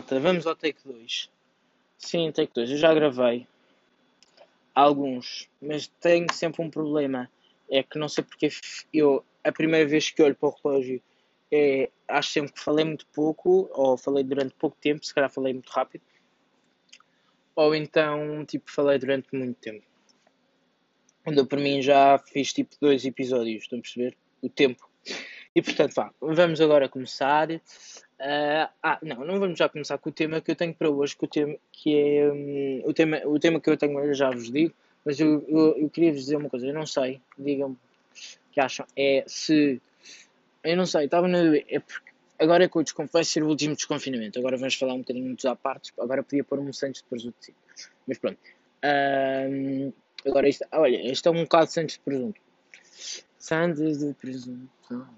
malta, vamos ao take 2. Sim, take 2. Eu já gravei alguns, mas tenho sempre um problema. É que não sei porque eu, a primeira vez que olho para o relógio, é, acho sempre que falei muito pouco, ou falei durante pouco tempo, se calhar falei muito rápido, ou então, tipo, falei durante muito tempo. Onde eu, por mim, já fiz tipo dois episódios, estão a perceber? O tempo. E portanto, vá, vamos agora começar. Uh, ah, não, não vamos já começar com o tema que eu tenho para hoje, que, o tema, que é um, o, tema, o tema que eu tenho hoje, já vos digo, mas eu, eu, eu queria vos dizer uma coisa, eu não sei, digam-me que acham, é se, eu não sei, estava na é porque, agora é que eu vai ser o último desconfinamento, agora vamos falar um bocadinho dos à partes, agora podia pôr um Santos de presunto, sim. mas pronto, uh, agora isto, olha, isto é um bocado de Santos de presunto, Santos de presunto,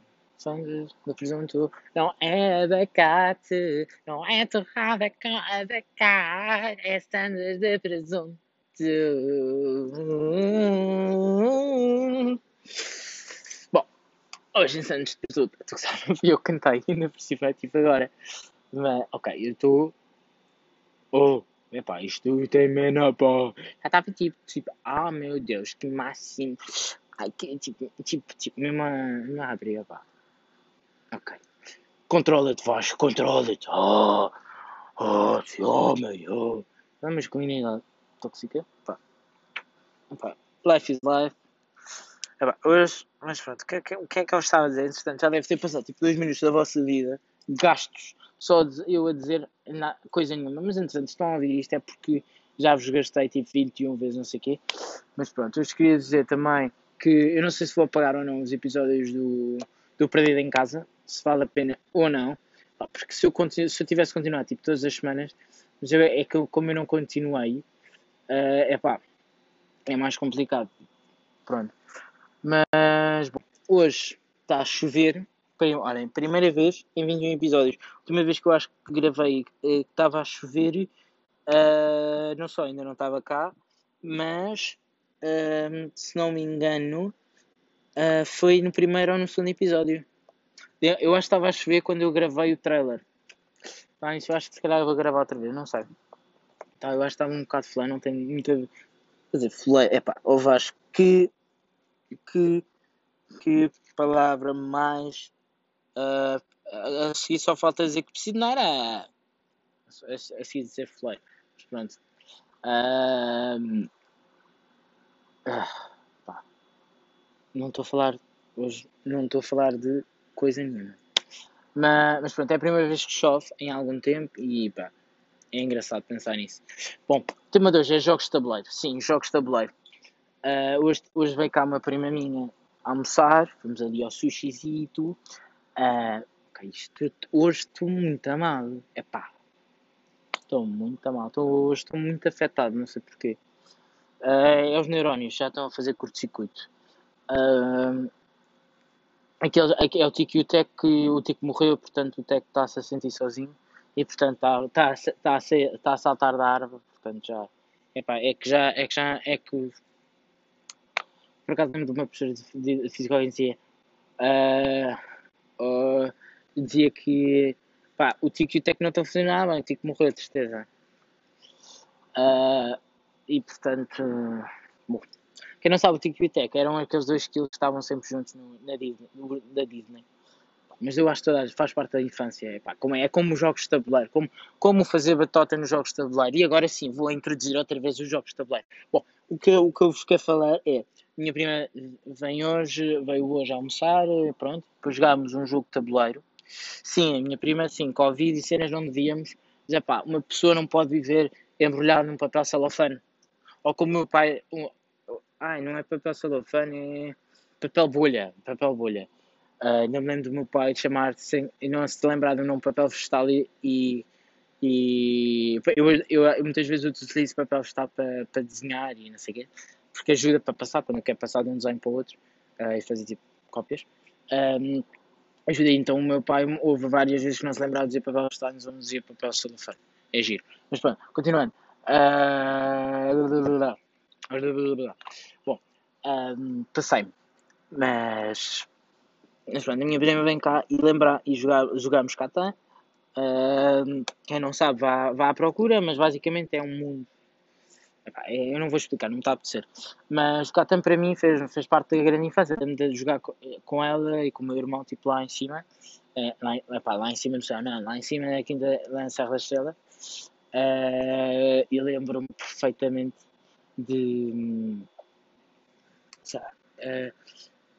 sangue do presunto não é abacate, não é torrada com abacate, é sandes de presunto. Bom, hoje em sandes de presunto, tu sabes, eu cantei ainda por cima, tipo agora. Mas, ok, eu estou. Oh, epá, isto tem mena, pá. Já estava tipo, tipo, ah oh, meu Deus, que máximo. Ai, que tipo, tipo, tipo, mesmo a, a abrir, pá. Ok. Controla-te, Vasco, controla-te. Oh, oh, meu, oh. Vamos com inidade tóxica. Pá. Pá. Life is life. É, pá, hoje, mas pronto, o que, que, que é que eu estava a dizer? Entretanto, já deve ter passado tipo dois minutos da vossa vida, gastos, só eu a dizer na, coisa nenhuma. Mas entretanto, estão a ouvir isto é porque já vos gastei tipo 21 vezes, não sei o quê. Mas pronto, vos queria dizer também que eu não sei se vou apagar ou não os episódios do, do Perdido em Casa, se vale a pena ou não. Porque se eu, se eu tivesse continuado tipo, todas as semanas, mas eu, é que como eu não continuei, uh, é pá, é mais complicado. Pronto. Mas, bom, hoje está a chover. Olhem, primeira vez em 21 episódios. Última vez que eu acho que gravei eh, estava a chover, uh, não só ainda não estava cá, mas uh, se não me engano, uh, foi no primeiro ou no segundo episódio. Eu, acho que estava a chover quando eu gravei o trailer. Ah, isso eu acho que se calhar vou gravar outra vez, não sei. Tá, eu acho que estava um bocado flã, não tenho muita. Quer dizer, flã, epá, ou Vasco, que. que. que palavra mais. Uh, a seguir só falta dizer que preciso, não era. A, seguir dizer flã. Mas pronto. Uh, pá. Não estou a falar. Hoje não estou a falar de coisa nenhuma. Mas, mas pronto, é a primeira vez que chove em algum tempo e pá, é engraçado pensar nisso. Bom, tema de hoje é jogos de tabuleiro. Sim, jogos de tabuleiro. Uh, hoje, hoje veio cá uma prima minha almoçar, fomos ali ao sushizito. Uh, okay, isto, hoje estou muito amado. É pá, estou muito amado. Hoje estou muito afetado, não sei porquê. Uh, é os neurónios, já estão a fazer curto-circuito. Uh, Aquele, é o Tico e o Tec que o Tico morreu, portanto o Tec está-se a sentir sozinho e portanto está, está, a, ser, está a saltar da árvore, portanto já epá, é que já é que já é que por acaso lembro de uma professora de, de dizia uh, uh, dizia que pá, o Tico e o Tec não estão a funcionar bem, o Tico morreu de tristeza uh, e portanto bom, quem não sabe, o Tico e o Teco eram aqueles dois que estavam sempre juntos no, na, Disney, no, da Disney. Mas eu acho que toda, faz parte da infância. É, pá, como é, é como os jogos de tabuleiro, como, como fazer batota nos jogos de tabuleiro. E agora sim, vou introduzir outra vez os jogos de tabuleiro. Bom, o que, o que eu vos quero falar é: minha prima vem hoje, veio hoje almoçar, pronto, depois jogámos um jogo de tabuleiro. Sim, a minha prima, sim, Covid e cenas não devíamos. Mas é pá, uma pessoa não pode viver embrulhada num papel celofane. Ou como meu pai, Ai, não é papel celofane, é papel bolha. Papel bolha. Uh, não me lembro do meu pai chamar sem, e não se lembrar do nome papel vegetal e, e, e eu, eu, eu, muitas vezes utilizo papel vegetal para, para desenhar e não sei o quê, porque ajuda para passar, quando eu quero passar de um desenho para o outro uh, e fazer tipo cópias. Um, ajuda então o meu pai houve várias vezes que não se lembrava de dizer papel vegetal e não dizia papel celofane. É giro. Mas pronto, continuando. Uh, Bom, um, passei-me. Mas, mas pronto, a minha prima vem cá e lembra e jogar, jogamos Catan. Quem não sabe, vá, vá à procura, mas basicamente é um mundo. É, eu não vou explicar, não me está a apetecer. Mas o Catan para mim fez, fez parte da grande infância, de jogar com ela e com o meu irmão, tipo lá em cima. É, lá, epá, lá em cima do céu, não, lá em cima na quinta, lá em Serra da Estrela. Uh, e lembro-me perfeitamente de. Uh,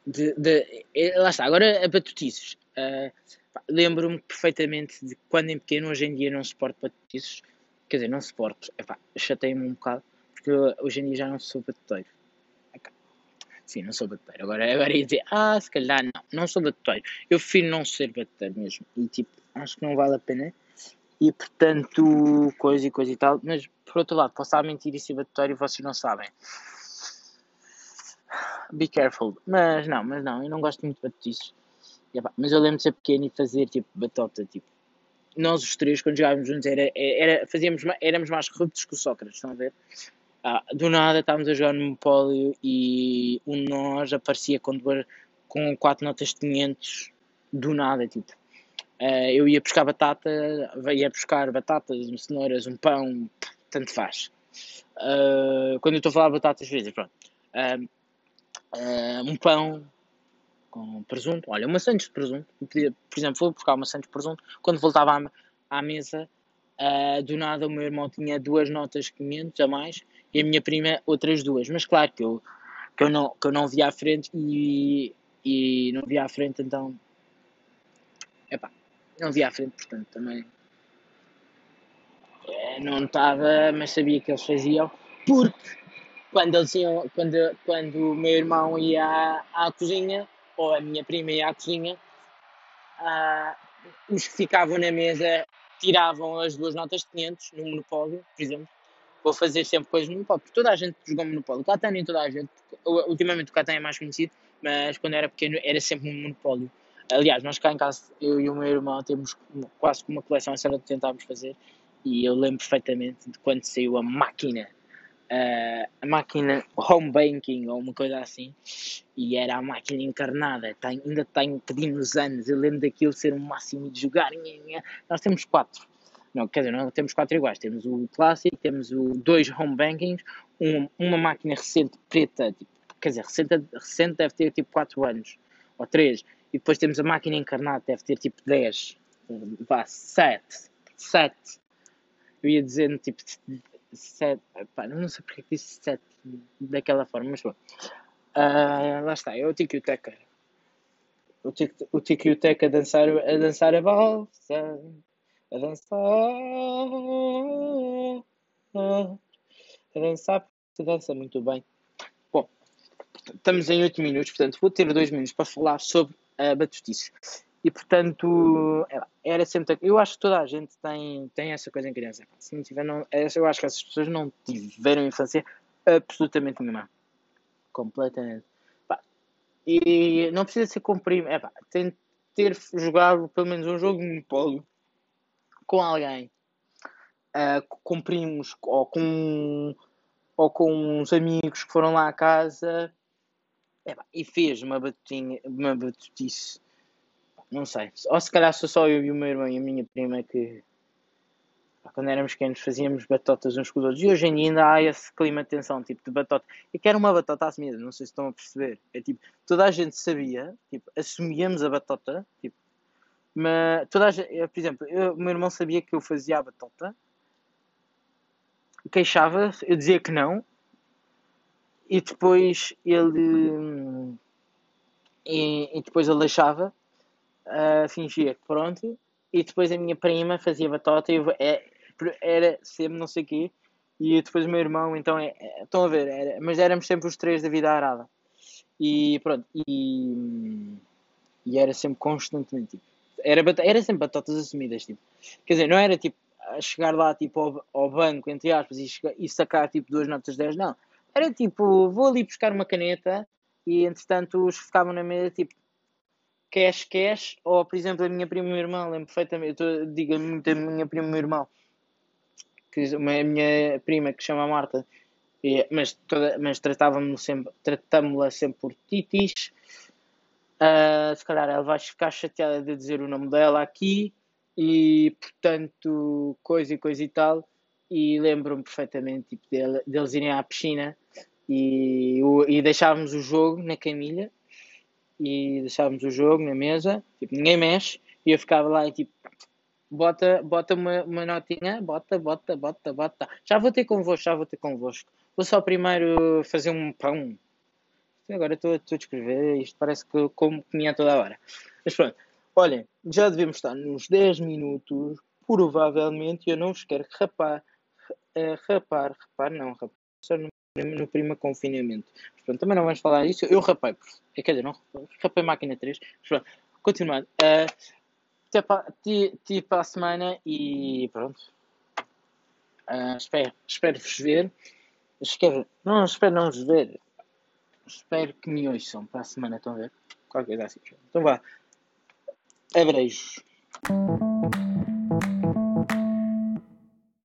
de, de, eh, lá está, agora a batutices. Uh, Lembro-me perfeitamente de quando em pequeno, hoje em dia não suporto batutices. Quer dizer, não suporto, chatei-me um bocado, porque hoje em dia já não sou batuteiro. Sim, não sou batuteiro. Agora, agora ia dizer, ah, se calhar não, não sou batuteiro. Eu prefiro não ser batuteiro mesmo. E tipo, acho que não vale a pena. E portanto, coisa e coisa e tal. Mas por outro lado, posso estar a mentir e ser e vocês não sabem be careful. Mas não, mas não, eu não gosto muito de batutices. Mas eu lembro de ser pequeno e fazer tipo batota, tipo. Nós os três, quando jogávamos juntos, era, era, fazíamos, éramos mais corruptos que o Sócrates, estão a ver? Ah, do nada estávamos a jogar no Monopólio e de nós aparecia com, duas, com quatro notas de 500 do nada, tipo. Uh, eu ia buscar batata, ia buscar batatas, cenouras, um pão, tanto faz. Uh, quando eu estou a falar de batatas, vezes, pronto. Uh, um pão com presunto. Olha, uma Santos de presunto. Por exemplo, vou buscar uma Santos de presunto. Quando voltava à, à mesa, do nada o meu irmão tinha duas notas 500 a mais e a minha prima outras duas. Mas claro que eu, que eu, não, que eu não via à frente e, e não via à frente, então. Epá, não via à frente, portanto também. É, não estava, mas sabia que eles faziam porque quando eles iam, quando, quando o meu irmão ia à, à cozinha, ou a minha prima ia à cozinha, uh, os que ficavam na mesa tiravam as duas notas de 500 no Monopólio, por exemplo. Vou fazer sempre coisas no Monopólio, porque toda a gente jogou Monopólio. O Catan nem toda a gente, ultimamente o Catan é mais conhecido, mas quando era pequeno era sempre um Monopólio. Aliás, nós cá em casa, eu e o meu irmão, temos quase uma coleção, essa era que tentávamos fazer, e eu lembro perfeitamente de quando saiu a máquina uh, a máquina home banking ou uma coisa assim e era a máquina encarnada. Tem, ainda tem pedimos anos. Eu lembro daquilo ser um máximo de jogar. Nós temos quatro. Não, quer dizer, não temos quatro iguais. Temos o clássico, temos o dois home bankings um, uma máquina recente preta tipo, quer dizer, recente, recente deve ter tipo 4 anos ou 3 e depois temos a máquina encarnada deve ter tipo 10 vá, 7 7 eu ia dizendo tipo sete, pá, não sei porque disse sete daquela forma, mas bom. Uh, lá está, é o Tiki e o Teca. O a dançar, a dançar a valsa, a dançar, a dançar, se dança muito bem. Bom, estamos em 8 minutos, portanto vou ter 2 minutos para falar sobre a batutice. E portanto, era sempre. Eu acho que toda a gente tem, tem essa coisa em criança. Se não tiver, não, eu acho que essas pessoas não tiveram infância absolutamente nenhuma. Completamente. E não precisa ser comprimido. É, tem de ter jogado pelo menos um jogo de Monopólio com alguém, uh, com primos ou com, ou com uns amigos que foram lá à casa é, e fez uma batutinha, uma batutice não sei. Ou se calhar sou só eu e o meu irmão e a minha prima que quando éramos pequenos fazíamos batotas uns com os outros. E hoje em dia ainda há esse clima de tensão, tipo de batota. E que era uma batota mesmo, não sei se estão a perceber. É tipo, toda a gente sabia, tipo, assumíamos a batota, tipo, mas toda a gente, eu, por exemplo, o meu irmão sabia que eu fazia a batota, queixava, eu dizia que não, e depois ele. E, e depois ele deixava uh, fingia que pronto, e depois a minha prima fazia batota e é, era sempre não sei o quê, e depois o meu irmão, então é, é, estão a ver, era, mas éramos sempre os três da vida arada. E pronto, e, e era sempre constantemente tipo, era, era sempre batatas assumidas, tipo, quer dizer, não era tipo chegar lá tipo ao, ao banco, entre aspas, e, chegar, e sacar tipo duas notas de 10, não. Era tipo, vou ali buscar uma caneta e entretanto os ficavam na mesa tipo, cash, cash, ou por exemplo a minha prima e lembro perfeitamente, eu digo muito a minha prima e o meu uma, a minha prima que chama Marta, e, mas, toda, mas tratávamos sempre, tratámos-la sempre por Titis, uh, se calhar ela vai ficar chateada de dizer o nome dela aqui, e portanto, coisa e coisa e tal. E lembro-me perfeitamente tipo, dele, deles irem à piscina e, o, e deixávamos o jogo na camilha e deixávamos o jogo na mesa, tipo, ninguém mexe, e eu ficava lá e tipo, bota, bota uma, uma notinha, bota, bota, bota, bota. Já vou ter convosco, já vou ter convosco. Vou só primeiro fazer um pão. Agora estou a descrever, isto parece que como comia toda a hora. Mas pronto, olhem, já devemos estar nos 10 minutos, provavelmente, eu não vos quero rapar, uh, rapar, rapar, não, rapar, só no, no primeiro confinamento. Mas pronto, também não vamos falar disso, eu rapei, é, quer dizer, não rapei máquina 3, mas pronto, continuando. Uh, até para, para a semana e pronto. Uh, espero, espero vos ver. Espero, não, espero não vos ver. Espero que me ouçam para a semana, estão a ver? Qualquer coisa assim. Então vá. Abreijos.